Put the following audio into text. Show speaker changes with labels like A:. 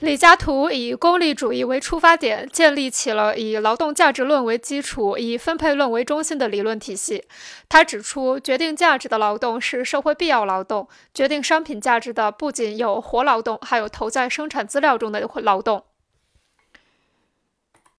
A: 李嘉图以功利主义为出发点建立起了以劳动价值论为基础以分配论为中心的理论体系。他指出决定价值的劳动是社会必要劳动决定商品价值的不仅有活劳动还有投在生产资料中的劳动。